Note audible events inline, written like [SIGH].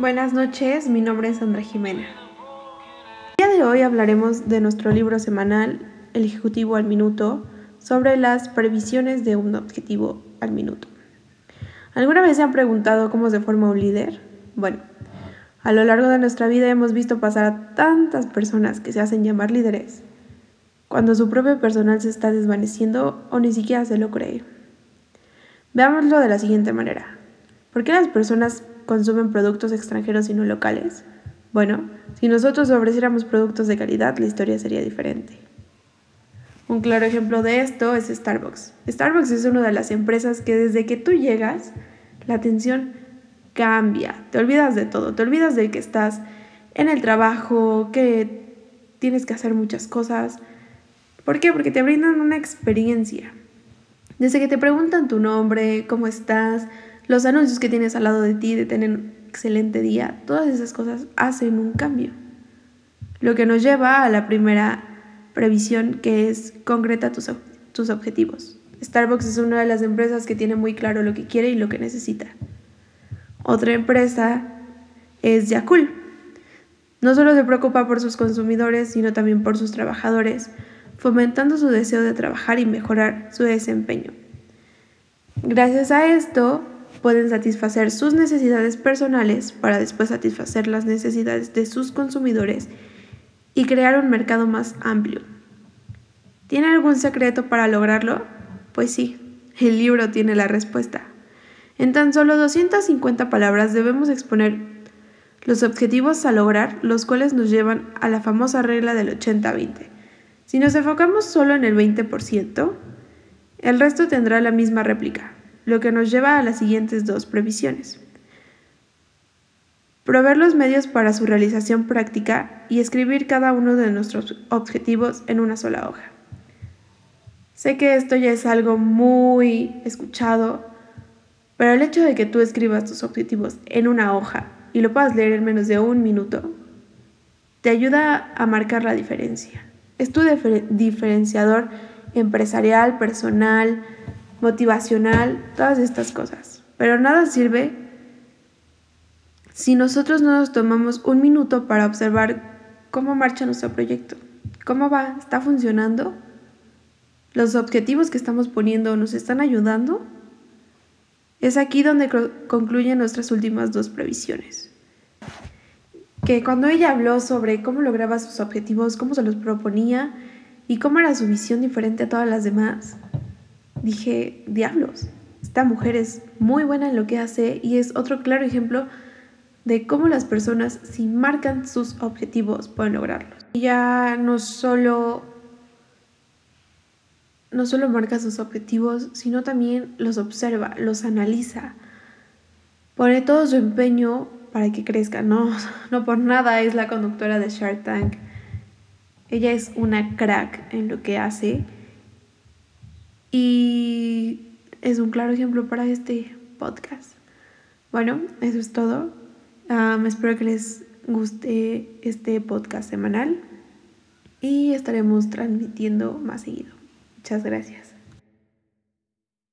Buenas noches, mi nombre es Sandra Jimena. El día de hoy hablaremos de nuestro libro semanal, El Ejecutivo al Minuto, sobre las previsiones de un objetivo al minuto. ¿Alguna vez se han preguntado cómo se forma un líder? Bueno, a lo largo de nuestra vida hemos visto pasar a tantas personas que se hacen llamar líderes, cuando su propio personal se está desvaneciendo o ni siquiera se lo cree. Veámoslo de la siguiente manera. ¿Por qué las personas consumen productos extranjeros y no locales? Bueno, si nosotros ofreciéramos productos de calidad, la historia sería diferente. Un claro ejemplo de esto es Starbucks. Starbucks es una de las empresas que desde que tú llegas, la atención cambia. Te olvidas de todo, te olvidas de que estás en el trabajo, que tienes que hacer muchas cosas. ¿Por qué? Porque te brindan una experiencia. Desde que te preguntan tu nombre, cómo estás, los anuncios que tienes al lado de ti de tener un excelente día, todas esas cosas hacen un cambio. Lo que nos lleva a la primera previsión que es concreta tus, tus objetivos. Starbucks es una de las empresas que tiene muy claro lo que quiere y lo que necesita. Otra empresa es Yakul. No solo se preocupa por sus consumidores, sino también por sus trabajadores, fomentando su deseo de trabajar y mejorar su desempeño. Gracias a esto, pueden satisfacer sus necesidades personales para después satisfacer las necesidades de sus consumidores y crear un mercado más amplio. ¿Tiene algún secreto para lograrlo? Pues sí, el libro tiene la respuesta. En tan solo 250 palabras debemos exponer los objetivos a lograr, los cuales nos llevan a la famosa regla del 80-20. Si nos enfocamos solo en el 20%, el resto tendrá la misma réplica, lo que nos lleva a las siguientes dos previsiones. Proveer los medios para su realización práctica y escribir cada uno de nuestros objetivos en una sola hoja. Sé que esto ya es algo muy escuchado, pero el hecho de que tú escribas tus objetivos en una hoja y lo puedas leer en menos de un minuto, te ayuda a marcar la diferencia. Es tu diferenciador empresarial, personal, motivacional, todas estas cosas. Pero nada sirve si nosotros no nos tomamos un minuto para observar cómo marcha nuestro proyecto, cómo va, está funcionando, los objetivos que estamos poniendo nos están ayudando. Es aquí donde concluyen nuestras últimas dos previsiones. Que cuando ella habló sobre cómo lograba sus objetivos, cómo se los proponía y cómo era su visión diferente a todas las demás, dije, diablos, esta mujer es muy buena en lo que hace y es otro claro ejemplo de cómo las personas, si marcan sus objetivos, pueden lograrlos. Ella no solo, no solo marca sus objetivos, sino también los observa, los analiza, pone todo su empeño para que crezcan. No, [LAUGHS] no por nada es la conductora de Shark Tank. Ella es una crack en lo que hace y es un claro ejemplo para este podcast. Bueno, eso es todo. espero que les guste este podcast semanal y estaremos transmitiendo más seguido. Muchas gracias.